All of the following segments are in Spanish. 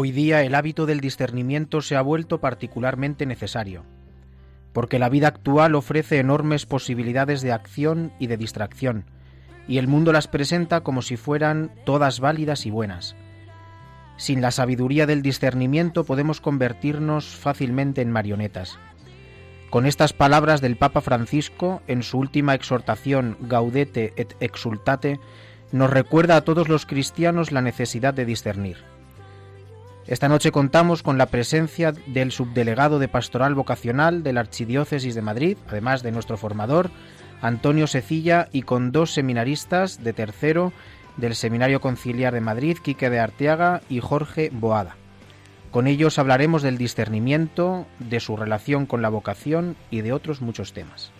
Hoy día el hábito del discernimiento se ha vuelto particularmente necesario, porque la vida actual ofrece enormes posibilidades de acción y de distracción, y el mundo las presenta como si fueran todas válidas y buenas. Sin la sabiduría del discernimiento podemos convertirnos fácilmente en marionetas. Con estas palabras del Papa Francisco, en su última exhortación Gaudete et Exultate, nos recuerda a todos los cristianos la necesidad de discernir. Esta noche contamos con la presencia del subdelegado de Pastoral Vocacional de la Archidiócesis de Madrid, además de nuestro formador, Antonio Secilla, y con dos seminaristas de tercero del Seminario Conciliar de Madrid, Quique de Arteaga y Jorge Boada. Con ellos hablaremos del discernimiento, de su relación con la vocación y de otros muchos temas.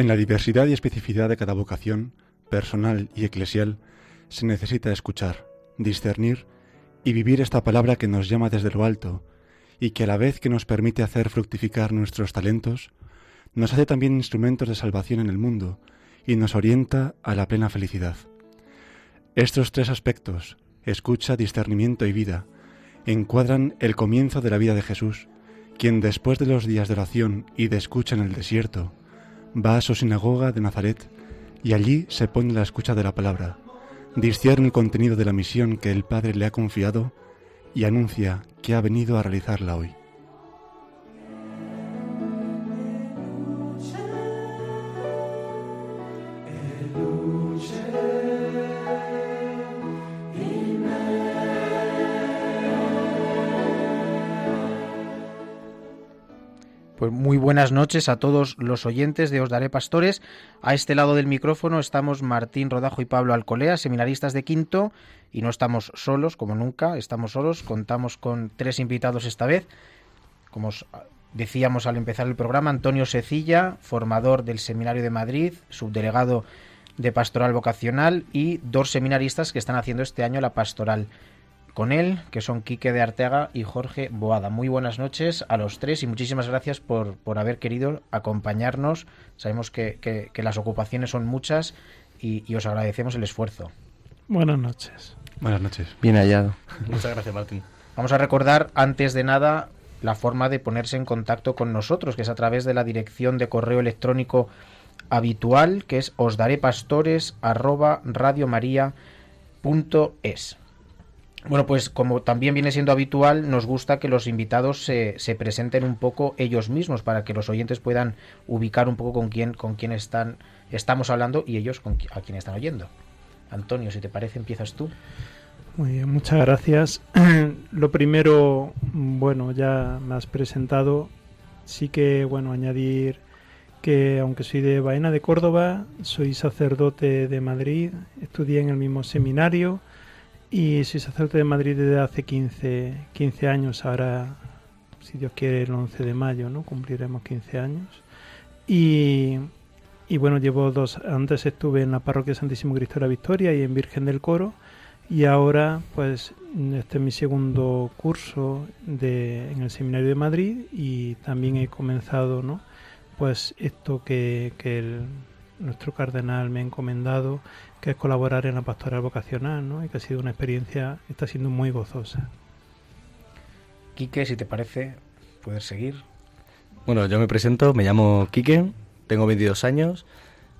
En la diversidad y especificidad de cada vocación, personal y eclesial, se necesita escuchar, discernir y vivir esta palabra que nos llama desde lo alto y que a la vez que nos permite hacer fructificar nuestros talentos, nos hace también instrumentos de salvación en el mundo y nos orienta a la plena felicidad. Estos tres aspectos, escucha, discernimiento y vida, encuadran el comienzo de la vida de Jesús, quien después de los días de oración y de escucha en el desierto, va a su sinagoga de Nazaret y allí se pone la escucha de la palabra, discierne el contenido de la misión que el Padre le ha confiado y anuncia que ha venido a realizarla hoy. Pues muy buenas noches a todos los oyentes de Os Daré Pastores. A este lado del micrófono estamos Martín Rodajo y Pablo Alcolea, seminaristas de quinto, y no estamos solos, como nunca, estamos solos, contamos con tres invitados esta vez. Como os decíamos al empezar el programa, Antonio Secilla, formador del Seminario de Madrid, subdelegado de Pastoral Vocacional, y dos seminaristas que están haciendo este año la pastoral con él, que son Quique de Arteaga y Jorge Boada. Muy buenas noches a los tres y muchísimas gracias por, por haber querido acompañarnos. Sabemos que, que- que las ocupaciones son muchas y, y os agradecemos el esfuerzo. Buenas noches. Buenas noches. Bien hallado. Muchas gracias, Martín. Vamos a recordar, antes de nada, la forma de ponerse en contacto con nosotros, que es a través de la dirección de correo electrónico habitual, que es osdarepastores@radiomaria.es. Bueno, pues como también viene siendo habitual, nos gusta que los invitados se, se presenten un poco ellos mismos para que los oyentes puedan ubicar un poco con quién, con quién están, estamos hablando y ellos con a quién están oyendo. Antonio, si te parece, empiezas tú. Muy bien, muchas gracias. Lo primero, bueno, ya me has presentado. Sí que, bueno, añadir que aunque soy de Baena de Córdoba, soy sacerdote de Madrid, estudié en el mismo seminario y soy sacerdote de Madrid desde hace 15, 15 años. Ahora, si Dios quiere, el 11 de mayo, ¿no? Cumpliremos 15 años. Y, y bueno, llevo dos. Antes estuve en la parroquia Santísimo Cristo de la Victoria y en Virgen del Coro. Y ahora, pues, este es mi segundo curso de, en el Seminario de Madrid y también he comenzado, ¿no? Pues esto que, que nuestro cardenal me ha encomendado, que es colaborar en la pastoral vocacional, ¿no? Y que ha sido una experiencia, está siendo muy gozosa. Quique, si te parece, puedes seguir. Bueno, yo me presento, me llamo Quique, tengo 22 años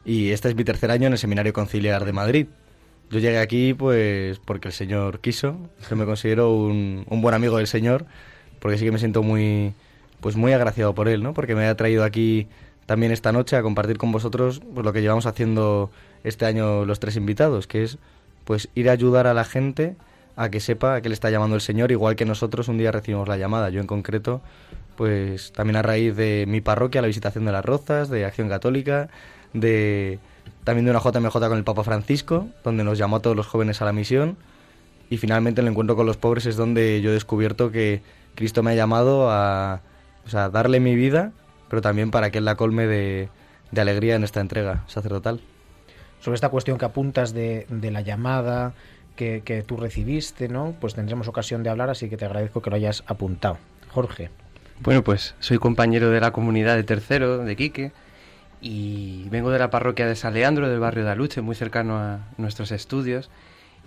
y este es mi tercer año en el Seminario Conciliar de Madrid. yo llegué aquí pues porque el Señor quiso. Yo me considero un, un buen amigo del Señor, porque sí que me siento muy, pues muy agraciado por él, ¿no? Porque me ha traído aquí también esta noche a compartir con vosotros pues, lo que llevamos haciendo este año los tres invitados, que es pues ir a ayudar a la gente a que sepa a qué le está llamando el Señor, igual que nosotros un día recibimos la llamada. Yo en concreto, pues también a raíz de mi parroquia, la visitación de las Rozas, de Acción Católica, de también de una JMJ con el Papa Francisco, donde nos llamó a todos los jóvenes a la misión. Y finalmente el encuentro con los pobres es donde yo he descubierto que Cristo me ha llamado a, o sea, darle mi vida, pero también para que Él la colme de, de alegría en esta entrega sacerdotal. Sobre esta cuestión que apuntas de, de la llamada que, que tú recibiste, ¿no? Pues tendremos ocasión de hablar, así que te agradezco que lo hayas apuntado. Jorge. Bueno, pues soy compañero de la comunidad de tercero, de Quique, y vengo de la parroquia de San Leandro, del barrio de Aluche, muy cercano a nuestros estudios.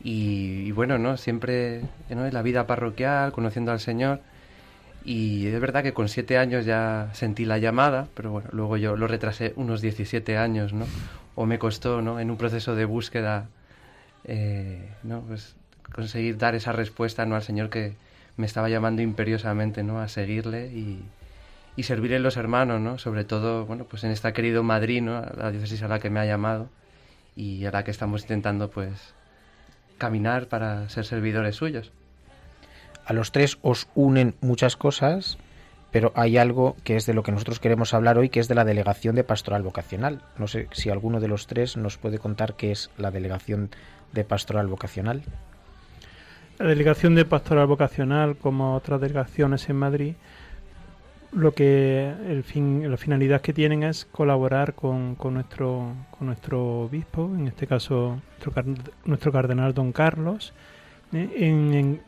Y, y bueno, ¿no? Siempre ¿no? en la vida parroquial, conociendo al Señor. Y es verdad que con siete años ya sentí la llamada, pero bueno, luego yo lo retrasé unos 17 años, ¿no? O me costó, ¿no? En un proceso de búsqueda, eh, ¿no? Pues conseguir dar esa respuesta, ¿no? Al Señor que me estaba llamando imperiosamente, ¿no? A seguirle y, y servirle a los hermanos, ¿no? Sobre todo, bueno, pues en esta querido Madrid, ¿no? La diócesis a la que me ha llamado y a la que estamos intentando, pues, caminar para ser servidores suyos. A los tres os unen muchas cosas, pero hay algo que es de lo que nosotros queremos hablar hoy, que es de la delegación de pastoral vocacional. No sé si alguno de los tres nos puede contar qué es la delegación de pastoral vocacional. La delegación de pastoral vocacional, como otras delegaciones en Madrid, lo que el fin, la finalidad que tienen es colaborar con, con nuestro con nuestro obispo, en este caso nuestro, car- nuestro cardenal don Carlos, ¿eh? en,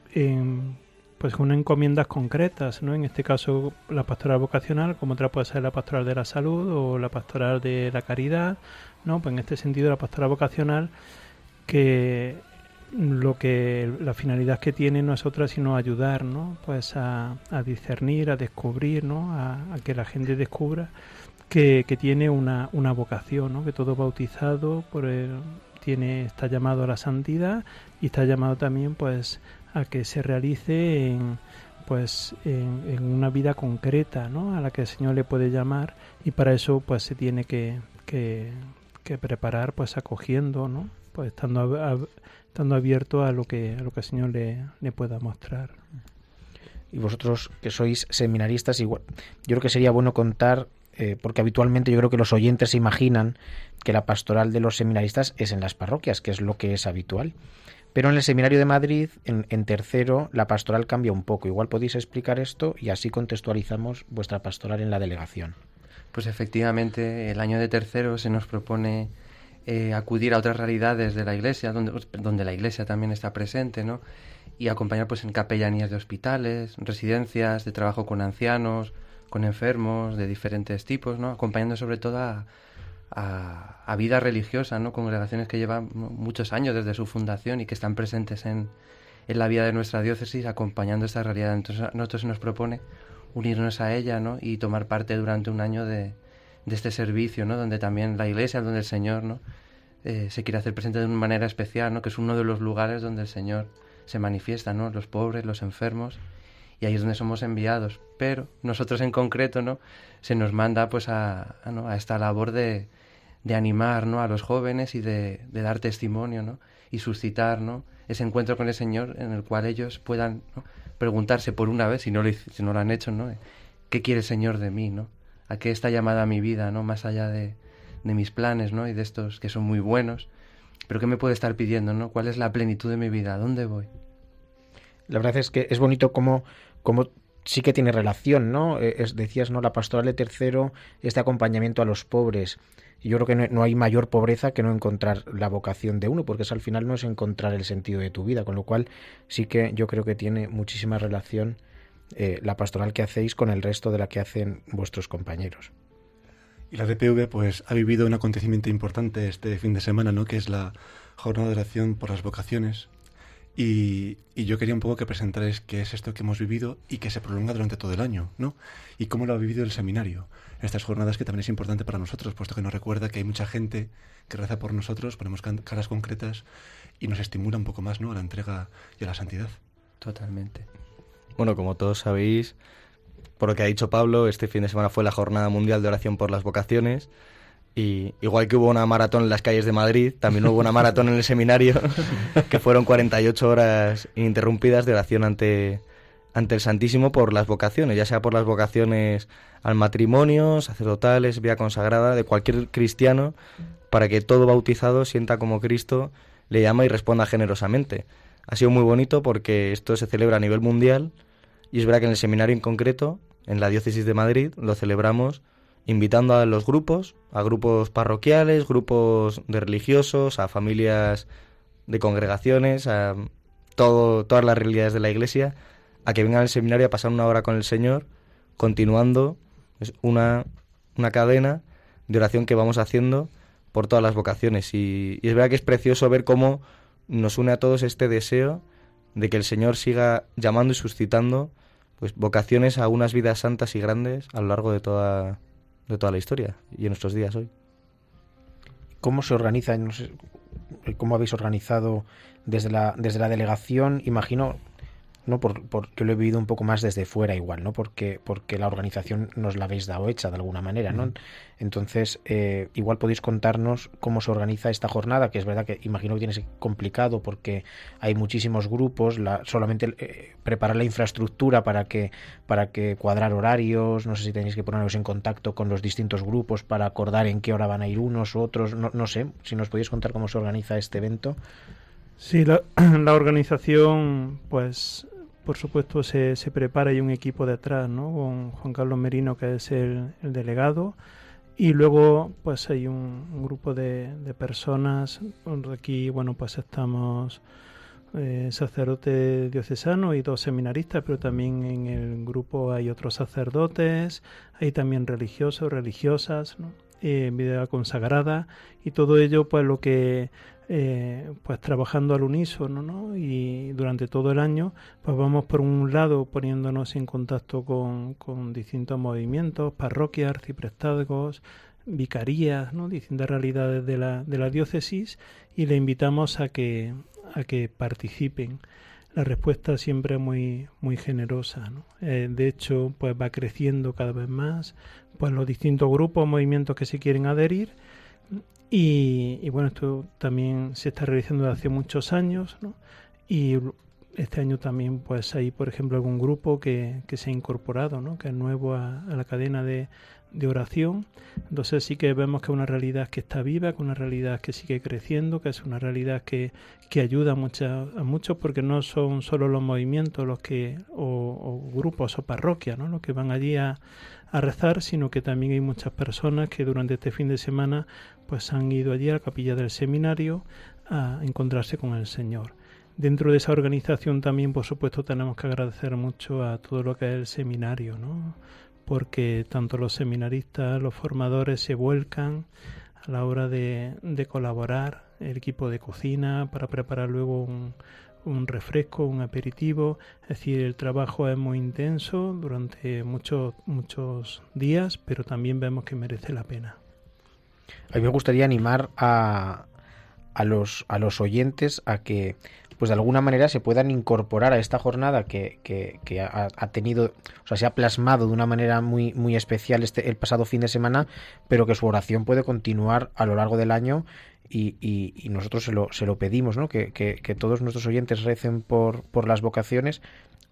pues con encomiendas concretas, ¿no? En este caso la pastoral vocacional, como otra puede ser la pastoral de la salud o la pastoral de la caridad, ¿no? Pues en este sentido la pastoral vocacional que lo que la finalidad que tiene no es otra sino ayudar ¿no? pues a, a discernir a descubrir ¿no? a, a que la gente descubra que, que tiene una, una vocación ¿no? que todo bautizado por el- tiene está llamado a la santidad y está llamado también pues a que se realice en pues en, en una vida concreta ¿no? a la que el Señor le puede llamar y para eso pues se tiene que, que, preparar pues acogiendo ¿no? pues estando a- estando abierto a lo que a lo que el Señor le, le pueda mostrar. Y vosotros que sois seminaristas, igual, yo creo que sería bueno contar, eh, porque habitualmente yo creo que los oyentes se imaginan que la pastoral de los seminaristas es en las parroquias, que es lo que es habitual. Pero en el seminario de Madrid, en, tercero, la pastoral cambia un poco. Igual podéis explicar esto y así contextualizamos vuestra pastoral en la delegación. Pues efectivamente, el año de tercero se nos propone eh, acudir a otras realidades de la iglesia, donde, la iglesia también está presente, ¿no? Y acompañar pues en capellanías de hospitales, residencias, de trabajo con ancianos, con enfermos de diferentes tipos, ¿no? Acompañando sobre todo a, a vida religiosa, ¿no? Congregaciones que llevan muchos años desde su fundación y que están presentes en, la vida de nuestra diócesis acompañando esta realidad. Entonces a nosotros se nos propone unirnos a ella, ¿no? Y tomar parte durante un año de, este servicio, ¿no? Donde también la iglesia, donde el Señor, ¿no? Eh, se quiere hacer presente de una manera especial. Que es uno de los lugares donde el Señor se manifiesta, ¿no? Los pobres, los enfermos, y ahí es donde somos enviados. Pero nosotros en concreto, ¿no? Se nos manda, pues, a esta labor de, de animar, ¿no? A los jóvenes y de, de dar testimonio, ¿no? Y suscitar, ¿no? Ese encuentro con el Señor en el cual ellos puedan preguntarse por una vez, si no, lo, si no lo han hecho, ¿no? ¿Qué quiere el Señor de mí, ¿no? ¿A qué está llamada mi vida, ¿no? Más allá de, de mis planes, ¿no? Y de estos que son muy buenos. Pero ¿qué me puede estar pidiendo, ¿no? ¿Cuál es la plenitud de mi vida? ¿A dónde voy? La verdad es que es bonito como, como sí que tiene relación, ¿no? Eh, es- decías, ¿no? La pastoral de tercero, este acompañamiento a los pobres. Y yo creo que no, hay mayor pobreza que no encontrar la vocación de uno, porque eso al final no es encontrar el sentido de tu vida, con lo cual sí que yo creo que tiene muchísima relación eh, la pastoral que hacéis con el resto de la que hacen vuestros compañeros. Y la DPV pues ha vivido un acontecimiento importante este fin de semana, ¿no? Que es la jornada de oración por las vocaciones. Y, y yo quería un poco que presentarais qué es esto que hemos vivido y que se prolonga durante todo el año, ¿no? Y cómo lo ha vivido el seminario. Estas jornadas que también es importante para nosotros, puesto que nos recuerda que hay mucha gente que reza por nosotros, ponemos caras concretas y nos estimula un poco más, ¿no? A la entrega y a la santidad. Totalmente. Bueno, como todos sabéis, por lo que ha dicho Pablo, este fin de semana fue la Jornada Mundial de Oración por las Vocaciones. Y igual que hubo una maratón en las calles de Madrid, también hubo una maratón en el seminario, que fueron 48 horas ininterrumpidas de oración ante, ante el Santísimo por las vocaciones, ya sea por las vocaciones al matrimonio, sacerdotales, vía consagrada, de cualquier cristiano, para que todo bautizado sienta como Cristo le llama y responda generosamente. Ha sido muy bonito porque esto se celebra a nivel mundial y es verdad que en el seminario en concreto, en la diócesis de Madrid, lo celebramos invitando a los grupos, a grupos parroquiales, grupos de religiosos, a familias de congregaciones, a todo, todas las realidades de la iglesia, a que vengan al seminario a pasar una hora con el Señor, continuando una, una cadena de oración que vamos haciendo por todas las vocaciones. Y, es verdad que es precioso ver cómo nos une a todos este deseo de que el Señor siga llamando y suscitando pues vocaciones a unas vidas santas y grandes a lo largo de toda, de toda la historia y en nuestros días hoy. ¿Cómo se organiza? ¿Cómo habéis organizado desde la, desde la delegación? Imagino, no por, por- yo lo he vivido un poco más desde fuera igual, ¿no? Porque, porque la organización nos la habéis dado hecha de alguna manera, ¿no? Entonces, eh, igual podéis contarnos cómo se organiza esta jornada, que es verdad que imagino que tiene que ser complicado porque hay muchísimos grupos, la, solamente eh, preparar la infraestructura para que, para que cuadrar horarios, no sé si tenéis que poneros en contacto con los distintos grupos para acordar en qué hora van a ir unos u otros, no, no sé, si nos podéis contar cómo se organiza este evento. Sí, la, la organización, pues, por supuesto, se, se prepara y un equipo detrás, ¿no? Con Juan Carlos Merino, que es el, el delegado, y luego, pues, hay un, grupo de, de personas. Aquí, bueno, pues estamos eh, sacerdote diocesano y dos seminaristas, pero también en el grupo hay otros sacerdotes, hay también religiosos, religiosas, ¿no? Eh, vida consagrada y todo ello, pues, lo que eh, pues trabajando al unísono ¿no? y durante todo el año pues vamos por un lado poniéndonos en contacto con, distintos movimientos, parroquias, arciprestazgos, vicarías, ¿no? distintas realidades de la, de la diócesis y le invitamos a que, a que participen. La respuesta siempre es muy, muy generosa. Eh, de hecho, pues va creciendo cada vez más pues los distintos grupos, movimientos que se quieren adherir y, bueno, esto también se está realizando desde hace muchos años, ¿no? Y este año también, pues hay, por ejemplo, algún grupo que, que se ha incorporado, ¿no? Que es nuevo a, a la cadena de, de, oración. Entonces sí que vemos que es una realidad que está viva, que es una realidad que sigue creciendo, que es una realidad que, que ayuda a, mucha, a muchos porque no son solo los movimientos los que o, o grupos o parroquias, ¿no? Los que van allí a, a rezar, sino que también hay muchas personas que durante este fin de semana pues han ido allí a la capilla del seminario a encontrarse con el Señor. Dentro de esa organización también, por supuesto, tenemos que agradecer mucho a todo lo que es el seminario, ¿no? Porque tanto los seminaristas, los formadores se vuelcan a la hora de, de colaborar, el equipo de cocina para preparar luego un, un refresco, un aperitivo, es decir, el trabajo es muy intenso durante muchos muchos días, pero también vemos que merece la pena. A mí me gustaría animar a, a, los, a los oyentes a que, pues de alguna manera, se puedan incorporar a esta jornada que, que, que ha, tenido, o sea, se ha plasmado de una manera muy, muy especial este, el pasado fin de semana, pero que su oración puede continuar a lo largo del año y, y, nosotros se lo, se lo pedimos, ¿no? Que, que, que, todos nuestros oyentes recen por, por las vocaciones,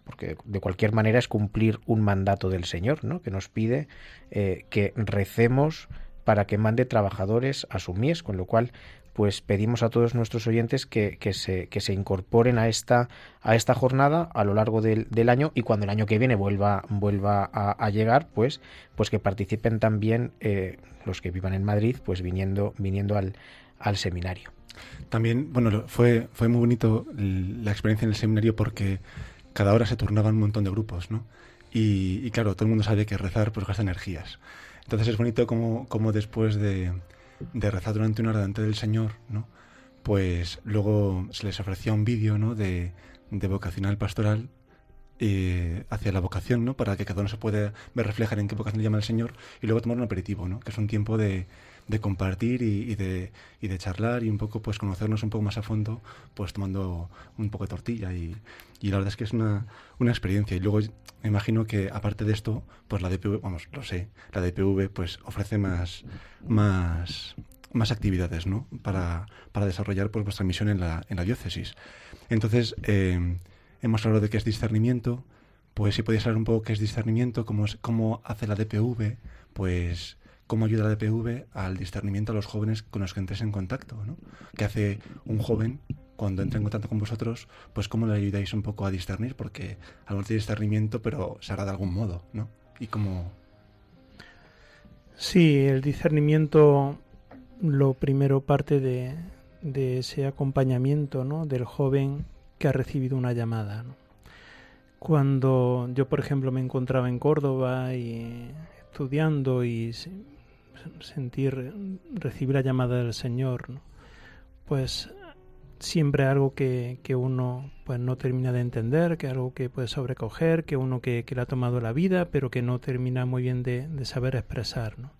porque de cualquier manera es cumplir un mandato del Señor, ¿no? Que nos pide eh, que recemos para que mande trabajadores a su mies, con lo cual pues pedimos a todos nuestros oyentes que, que, se, que se incorporen a esta, a esta jornada a lo largo del, del año y cuando el año que viene vuelva, vuelva a, llegar, pues, pues que participen también eh, los que vivan en Madrid, pues viniendo, viniendo al, al seminario. También, bueno, fue, fue muy bonito la experiencia en el seminario porque cada hora se turnaban un montón de grupos, ¿no? Y, y claro, todo el mundo sabe que rezar pues gasta energías. Entonces es bonito como, como después de, de, rezar durante una hora delante del Señor, ¿no? pues luego se les ofrecía un vídeo ¿no? de, de vocacional pastoral eh, hacia la vocación, ¿no? Para que cada uno se pueda ver reflejar en qué vocación le llama el Señor y luego tomar un aperitivo, ¿no? Que es un tiempo de, de compartir y, de, y de charlar y un poco, pues, conocernos un poco más a fondo, pues, tomando un poco de tortilla y, y la verdad es que es una, una experiencia. Y luego me imagino que, aparte de esto, pues la DPV, vamos, lo sé, la DPV, pues, ofrece más, más, más actividades, ¿no? Para, para desarrollar, pues, vuestra misión en la, en la diócesis. Entonces, eh, hemos hablado de qué es discernimiento, pues si podéis hablar un poco qué es discernimiento, cómo, es- cómo hace la DPV, pues cómo ayuda la DPV al discernimiento a los jóvenes con los que entres en contacto, ¿no? ¿Qué hace un joven cuando entra en contacto con vosotros? Pues cómo le ayudáis un poco a discernir, porque algo de discernimiento, pero se hará de algún modo, ¿no? Y cómo... Sí, el discernimiento lo primero parte de, ese acompañamiento ¿no? del joven que ha recibido una llamada. Cuando yo, por ejemplo, me encontraba en Córdoba y estudiando y sentir, recibir la llamada del Señor, pues siempre algo que, que uno pues no termina de entender, que algo que puede sobrecoger, que uno que, que le ha tomado la vida, pero que no termina muy bien de, de saber expresar. ¿no?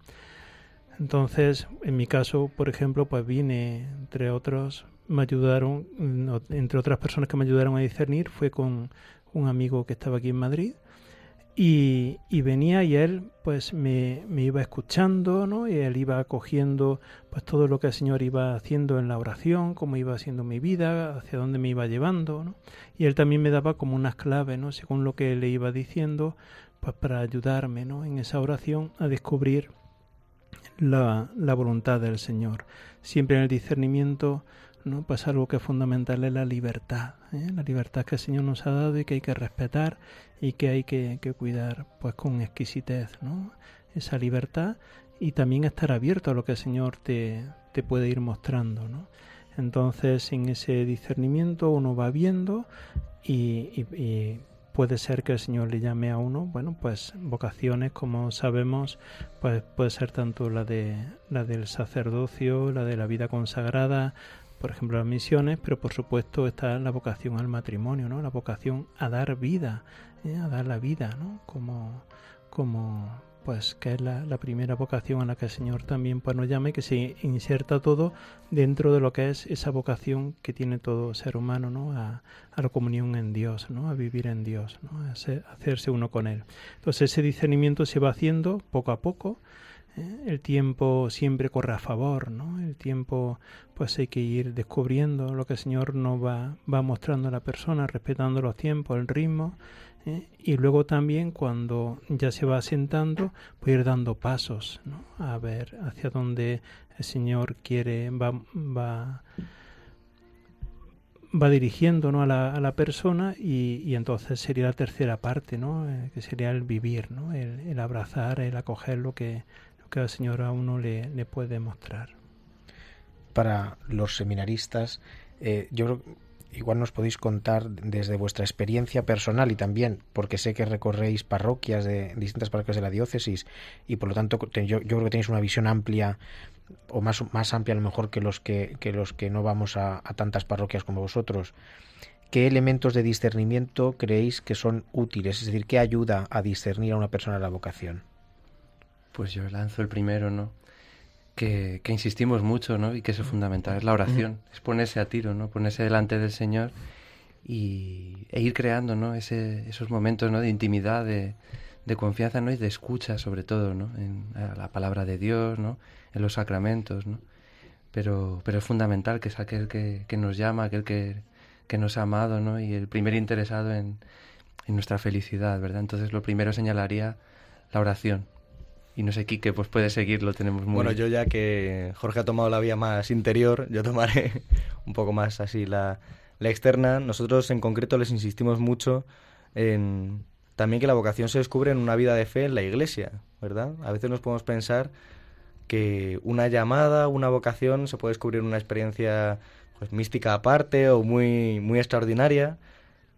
Entonces, en mi caso, por ejemplo, pues vine, entre otros, me ayudaron, entre otras personas que me ayudaron a discernir, fue con un amigo que estaba aquí en Madrid. Y, venía y él pues me, iba escuchando, ¿no? Y él iba cogiendo pues todo lo que el Señor iba haciendo en la oración, cómo iba haciendo mi vida, hacia dónde me iba llevando, ¿no? Y él también me daba como unas claves, ¿no? Según lo que le iba diciendo, pues para ayudarme, ¿no? En esa oración a descubrir la voluntad del Señor. Siempre en el discernimiento, ¿no? Pues algo que es fundamental es la libertad, ¿eh? la libertad que el Señor nos ha dado y que hay que respetar y que hay que, cuidar pues con exquisitez, ¿no? Esa libertad y también estar abierto a lo que el Señor te, te puede ir mostrando, ¿no? Entonces en ese discernimiento uno va viendo y, y- y puede ser que el Señor le llame a uno, bueno, pues vocaciones, como sabemos, pues puede ser tanto la de la del sacerdocio, la de la vida consagrada, por ejemplo las misiones, pero por supuesto está la vocación al matrimonio, ¿no? La vocación a dar vida, ¿eh? a dar la vida, ¿no? Como como pues que es la, primera vocación a la que el Señor también pues nos llama y que se inserta todo dentro de lo que es esa vocación que tiene todo ser humano, ¿no? A, la comunión en Dios, ¿no? A vivir en Dios, ¿no? A hacerse uno con Él. Entonces ese discernimiento se va haciendo poco a poco. ¿Eh? El tiempo siempre corre a favor, ¿no? El tiempo, pues hay que ir descubriendo lo que el Señor nos va, va mostrando a la persona, respetando los tiempos, el ritmo. ¿eh? Y luego también cuando ya se va asentando, pues ir dando pasos, ¿no? A ver hacia dónde el Señor quiere, va, va, va dirigiendo ¿no? a, la, a la persona y, y entonces sería la tercera parte, ¿no? Eh, que sería el vivir, ¿no? el, el abrazar, el acoger lo que, que el Señor a uno le, puede mostrar. Para los seminaristas, eh, yo creo igual nos podéis contar desde vuestra experiencia personal y también porque sé que recorréis parroquias de distintas parroquias de la diócesis y por lo tanto yo creo que tenéis una visión amplia o más, más amplia a lo mejor que los que, que los que no vamos a, a tantas parroquias como vosotros. ¿Qué elementos de discernimiento creéis que son útiles? Es decir, ¿qué ayuda a discernir a una persona la vocación? Pues yo lanzo el primero, ¿no? Que, que insistimos mucho, ¿no? Y que eso es fundamental, es la oración, es ponerse a tiro, ¿no? Ponerse delante del Señor y, e ir creando, ¿no? Ese, esos momentos, ¿no? De intimidad, de, de confianza, ¿no? Y de escucha, sobre todo, ¿no? En a la palabra de Dios, ¿no? En los sacramentos, ¿no? Pero, pero es fundamental que es aquel que, que nos llama, aquel que, que nos ha amado, ¿no? Y el primer interesado en, en nuestra felicidad, ¿verdad? Entonces lo primero señalaría la oración. Y no sé, Quique, pues puede seguir, lo tenemos muy... Bueno, yo ya que Jorge ha tomado la vía más interior, yo tomaré un poco más así la, la externa. Nosotros en concreto les insistimos mucho en también que la vocación se descubre en una vida de fe en la iglesia, ¿verdad? A veces nos podemos pensar que una llamada, una vocación se puede descubrir en una experiencia pues, mística aparte o muy, muy extraordinaria,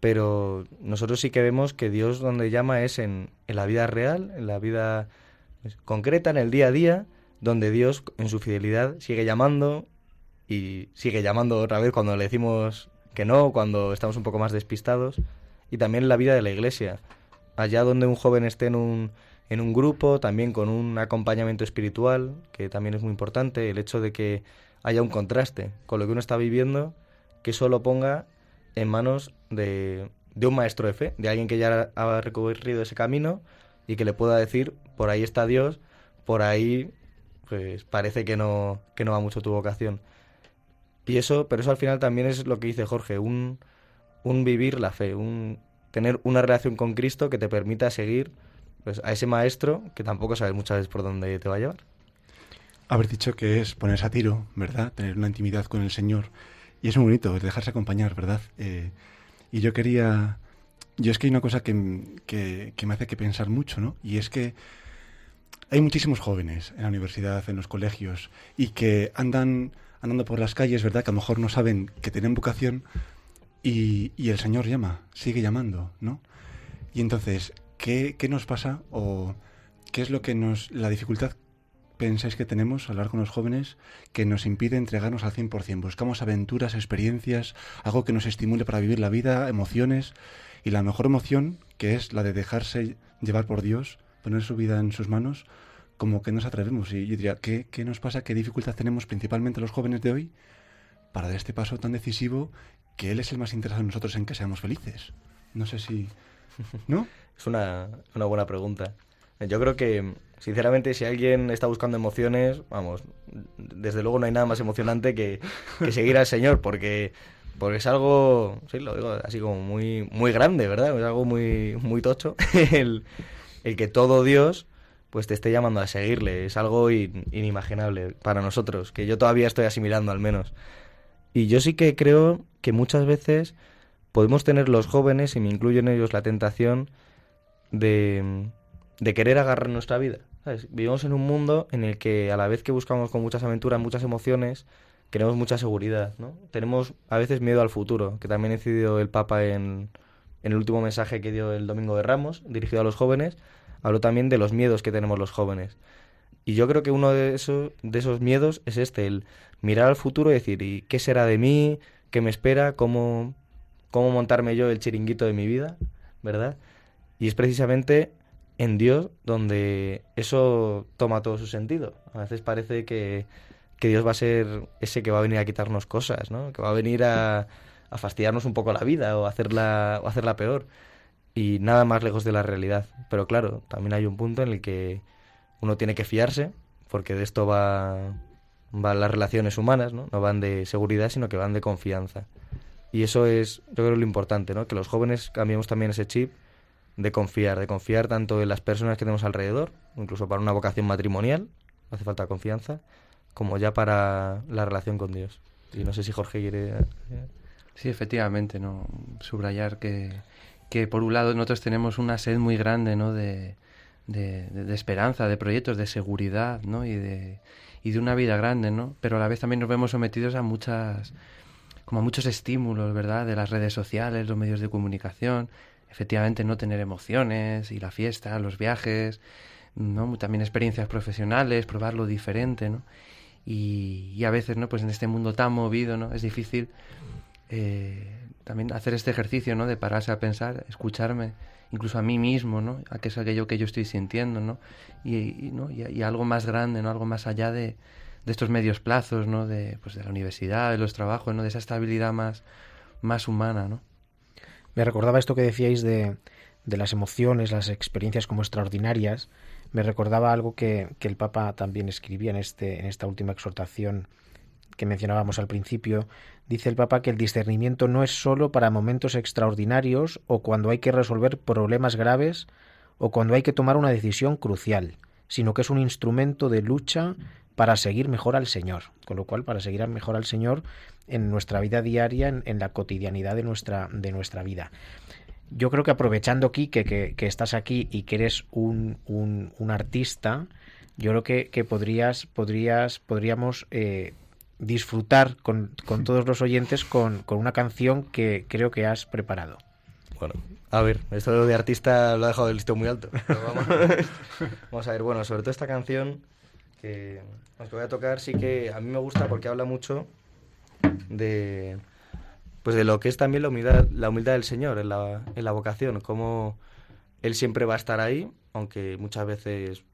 pero nosotros sí que vemos que Dios donde llama es en, en la vida real, en la vida concreta, en el día a día, donde Dios en su fidelidad sigue llamando y sigue llamando otra vez cuando le decimos que no, cuando estamos un poco más despistados. Y también la vida de la iglesia. Allá donde un joven esté en un, en un grupo, también con un acompañamiento espiritual, que también es muy importante, el hecho de que haya un contraste con lo que uno está viviendo, que eso lo ponga en manos de, de un maestro de fe, de alguien que ya ha recorrido ese camino y que le pueda decir, por ahí está Dios, por ahí pues parece que no, que no va mucho tu vocación. Y eso, pero eso al final también es lo que dice Jorge, un, un vivir la fe, un tener una relación con Cristo que te permita seguir pues, a ese maestro que tampoco sabes muchas veces por dónde te va a llevar. Haber dicho que es ponerse a tiro, ¿verdad? Tener una intimidad con el Señor. Y es muy bonito, dejarse acompañar, ¿verdad? Eh, y yo quería... Yo es que hay una cosa que, que, me hace que pensar mucho, ¿no? Y es que hay muchísimos jóvenes en la universidad, en los colegios, y que andan andando por las calles, ¿verdad? Que a lo mejor no saben que tienen vocación y, y el Señor llama, sigue llamando, ¿no? Y entonces, ¿qué, ¿qué nos pasa o qué es lo que nos... la dificultad pensáis que tenemos hablar con los jóvenes que nos impide entregarnos al 100%? Buscamos aventuras, experiencias, algo que nos estimule para vivir la vida, emociones, y la mejor emoción, que es la de dejarse llevar por Dios, poner su vida en sus manos, como que nos atrevemos. Y yo diría, ¿qué, qué nos pasa? ¿Qué dificultad tenemos principalmente los jóvenes de hoy para dar este paso tan decisivo que Él es el más interesado en nosotros en que seamos felices? No sé si... ¿No? Es una, una buena pregunta. Yo creo que, sinceramente, si alguien está buscando emociones, vamos, desde luego no hay nada más emocionante que, que seguir al Señor, porque, porque es algo, sí, lo digo así como muy, muy grande, ¿verdad? Es algo muy, muy tocho el, el que todo Dios pues te esté llamando a seguirle. Es algo in- inimaginable para nosotros, que yo todavía estoy asimilando al menos. Y yo sí que creo que muchas veces podemos tener los jóvenes, y me incluyo en ellos, la tentación de, de querer agarrar nuestra vida. Vivimos en un mundo en el que a la vez que buscamos con muchas aventuras, muchas emociones, queremos mucha seguridad, ¿no? Tenemos a veces miedo al futuro, que también incidió el Papa en, en el último mensaje que dio el Domingo de Ramos, dirigido a los jóvenes, habló también de los miedos que tenemos los jóvenes. Y yo creo que uno de esos, de esos miedos es este, el mirar al futuro y decir, ¿y qué será de mí? ¿Qué me espera? ¿Cómo, cómo montarme yo el chiringuito de mi vida? ¿Verdad? Y es precisamente en Dios donde eso toma todo su sentido. A veces parece que, que Dios va a ser ese que va a venir a quitarnos cosas, ¿no? Que va a venir a, a fastidiarnos un poco la vida o hacerla, o hacerla peor. Y nada más lejos de la realidad. Pero claro, también hay un punto en el que uno tiene que fiarse, porque de esto va, van las relaciones humanas, ¿no? No van de seguridad, sino que van de confianza. Y eso es, yo creo, lo importante, ¿no? Que los jóvenes cambiemos también ese chip de confiar, de confiar tanto en las personas que tenemos alrededor, incluso para una vocación matrimonial, hace falta confianza, como ya para la relación con Dios. Y no sé si Jorge quiere... eh, Sí, efectivamente, ¿no? Subrayar que, que por un lado nosotros tenemos una sed muy grande, ¿no? De, de, de- esperanza, de proyectos, de seguridad, ¿no? Y de, y de una vida grande, ¿no? Pero a la vez también nos vemos sometidos a muchas, como a muchos estímulos, ¿verdad? De las redes sociales, los medios de comunicación, efectivamente no tener emociones y la fiesta, los viajes, ¿no? También experiencias profesionales, probar lo diferente, ¿no? Y, a veces, ¿no? Pues en este mundo tan movido, ¿no? Es difícil eh, también hacer este ejercicio, ¿no? De pararse a pensar, escucharme, incluso a mí mismo, ¿no? A qué es aquello que yo estoy sintiendo, ¿no? Y, ¿no? y algo más grande, ¿no? Algo más allá de, de estos medios plazos, ¿no? De, pues de la universidad, de los trabajos, ¿no? De esa estabilidad más, más humana, ¿no? Me recordaba esto que decíais de, de las emociones, las experiencias como extraordinarias. Me recordaba algo que, que el Papa también escribía en, este, en esta última exhortación que mencionábamos al principio. Dice el Papa que el discernimiento no es sólo para momentos extraordinarios o cuando hay que resolver problemas graves o cuando hay que tomar una decisión crucial, sino que es un instrumento de lucha para seguir mejor al Señor. Con lo cual, para seguir mejor al Señor en nuestra vida diaria, en, en la cotidianidad de nuestra, de nuestra vida. Yo creo que aprovechando, Quique, que, que estás aquí y que eres un, un, un artista, yo creo que, que podrías, podrías, podríamos eh, disfrutar con, con, todos los oyentes con, con, una canción que creo que has preparado. Bueno, a ver, esto de artista lo ha dejado el listón muy alto. Vamos, vamos, a ver, bueno, sobre todo esta canción que os voy a tocar sí que a mí me gusta porque habla mucho de pues de lo que es también la humildad, la humildad del Señor en la, en la vocación, cómo Él siempre va a estar ahí, aunque muchas veces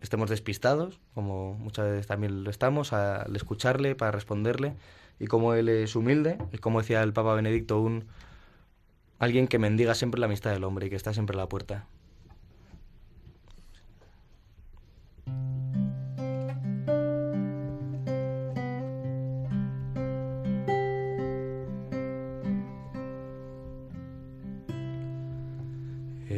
estemos despistados, como muchas veces también lo estamos, al escucharle, para responderle, y cómo Él es humilde, y como decía el Papa Benedicto, un alguien que mendiga siempre la amistad del hombre y que está siempre a la puerta.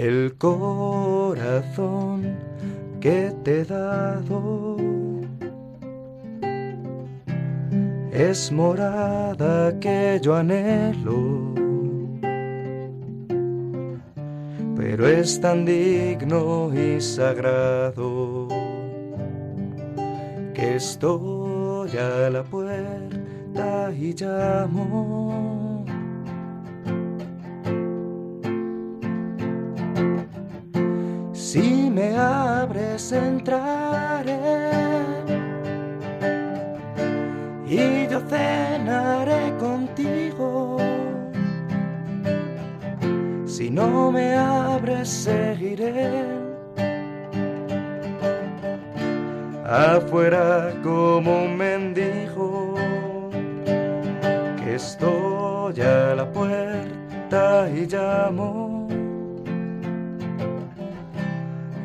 El corazón que te he dado es morada que yo anhelo, pero es tan digno y sagrado que estoy a la puerta y llamo. Me abres entraré. Y yo cenaré contigo. Si no me abres seguiré. Afuera como un mendigo que estoy a la puerta y llamo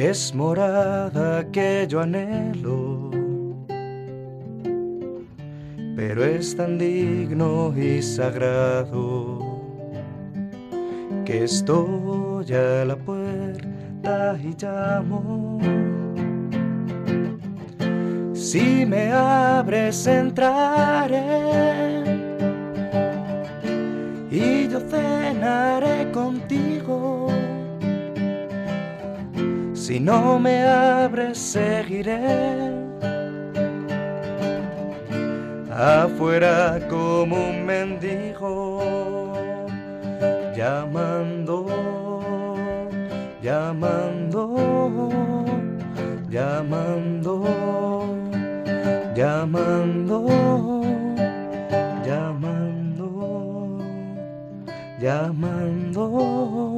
es morada que yo anhelo, pero es tan digno y sagrado que estoy a la puerta y llamo. Si me abres entraré y yo cenaré contigo. Si no me abres, seguiré. Afuera como un mendigo, llamando, llamando, llamando, llamando, llamando, llamando,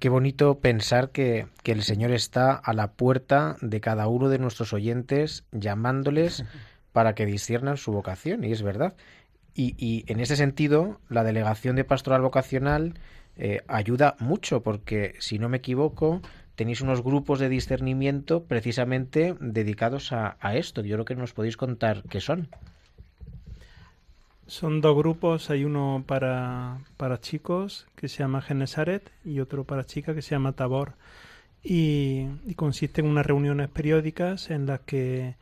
Qué bonito pensar que, que el Señor está a la puerta de cada uno de nuestros oyentes llamándoles para que disciernan su vocación, y es verdad. Y, y en ese sentido, la delegación de pastoral vocacional eh, ayuda mucho, porque si no me equivoco, tenéis unos grupos de discernimiento precisamente dedicados a, a esto. Yo creo que nos podéis contar qué son. Son dos grupos, hay uno para, para chicos que se llama Genesaret y otro para chicas que se llama Tabor. Y, y consiste en unas reuniones periódicas en las que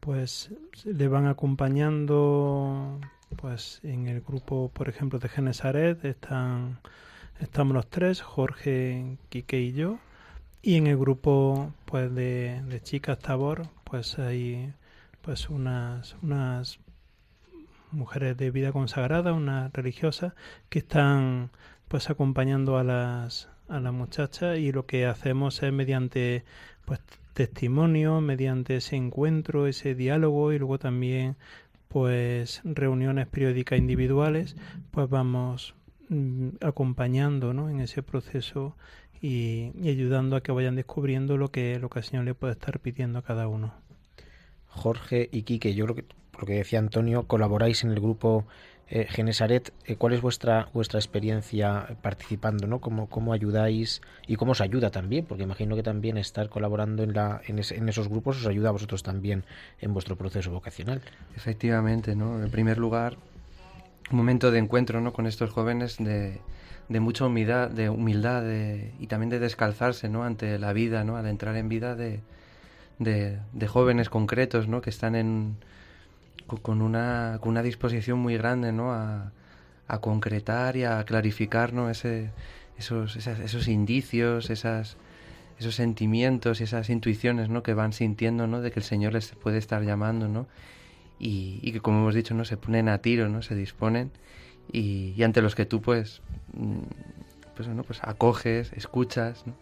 pues le van acompañando pues en el grupo por ejemplo de Genesaret están estamos los tres Jorge Quique y yo y en el grupo pues de, de chicas Tabor pues hay pues unas unas mujeres de vida consagrada unas religiosas que están pues acompañando a las a las muchachas y lo que hacemos es mediante pues testimonio mediante ese encuentro ese diálogo y luego también pues reuniones periódicas individuales, pues vamos mm, acompañando ¿no? en ese proceso y, ayudando a que vayan descubriendo lo que, lo que el Señor le puede estar pidiendo a cada uno. Jorge y Quique, yo creo que, lo que decía Antonio, colaboráis en el grupo eh, Genesaret. Eh, ¿Cuál es vuestra vuestra experiencia participando? ¿no? ¿Cómo, ¿Cómo ayudáis y cómo os ayuda también? Porque imagino que también estar colaborando en, la, en, es- en esos grupos os ayuda a vosotros también en vuestro proceso vocacional. Efectivamente, ¿no? En primer lugar, un momento de encuentro, ¿no? Con estos jóvenes de, de mucha humildad, de humildad de- y también de descalzarse, ¿no? Ante la vida, ¿no? Al entrar en vida de, de, de jóvenes concretos, ¿no? Que están en, con, una, con una disposición muy grande, ¿no? A, a concretar y a clarificar, ¿no? Esos, esas- esos indicios, esas, esos sentimientos y esas intuiciones, ¿no? Que van sintiendo, ¿no? De que el Señor les puede estar llamando, ¿no? y, y que como hemos dicho no se ponen a tiro no se disponen y, y ante los que tú pues mm, pues bueno pues acoges escuchas ¿no?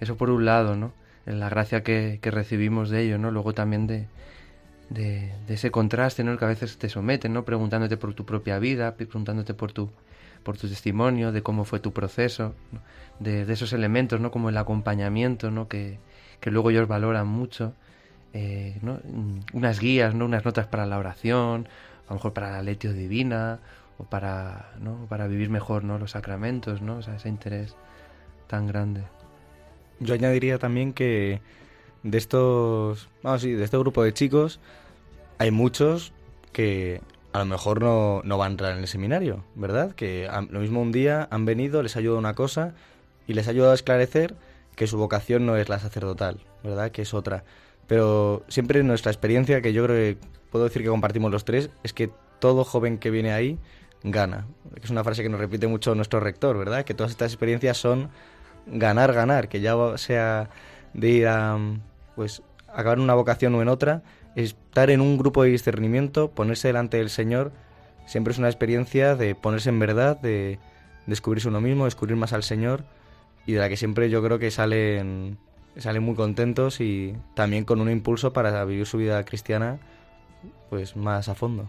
eso por un lado no la gracia que, que recibimos de ello no luego también de, de, ese contraste no que a veces te someten no preguntándote por tu propia vida preguntándote por tu por tu testimonio de cómo fue tu proceso de, esos elementos no como el acompañamiento no que, que luego ellos valoran mucho eh, unas guías, ¿no? unas notas para la oración, a lo mejor para la lectio divina o para, ¿no? para vivir mejor ¿no? los sacramentos, ¿no? O sea, ese interés tan grande. Yo añadiría también que de estos, vamos sí, de este grupo de chicos hay muchos que a lo mejor no, no van a entrar en el seminario, ¿verdad? Que lo mismo un día han venido, les ha ayudado una cosa y les ha ayudado a esclarecer que su vocación no es la sacerdotal, ¿verdad? Que es otra. Pero siempre nuestra experiencia, que yo creo que puedo decir que compartimos los tres, es que todo joven que viene ahí gana. Es una frase que nos repite mucho nuestro rector, ¿verdad? Que todas estas experiencias son ganar, ganar, que ya sea de ir a, pues, acabar en una vocación o en otra, estar en un grupo de discernimiento, ponerse delante del Señor, siempre es una experiencia de ponerse en verdad, de descubrirse uno mismo, descubrir más al Señor y de la que siempre yo creo que salen, salen muy contentos y también con un impulso para vivir su vida cristiana pues más a fondo.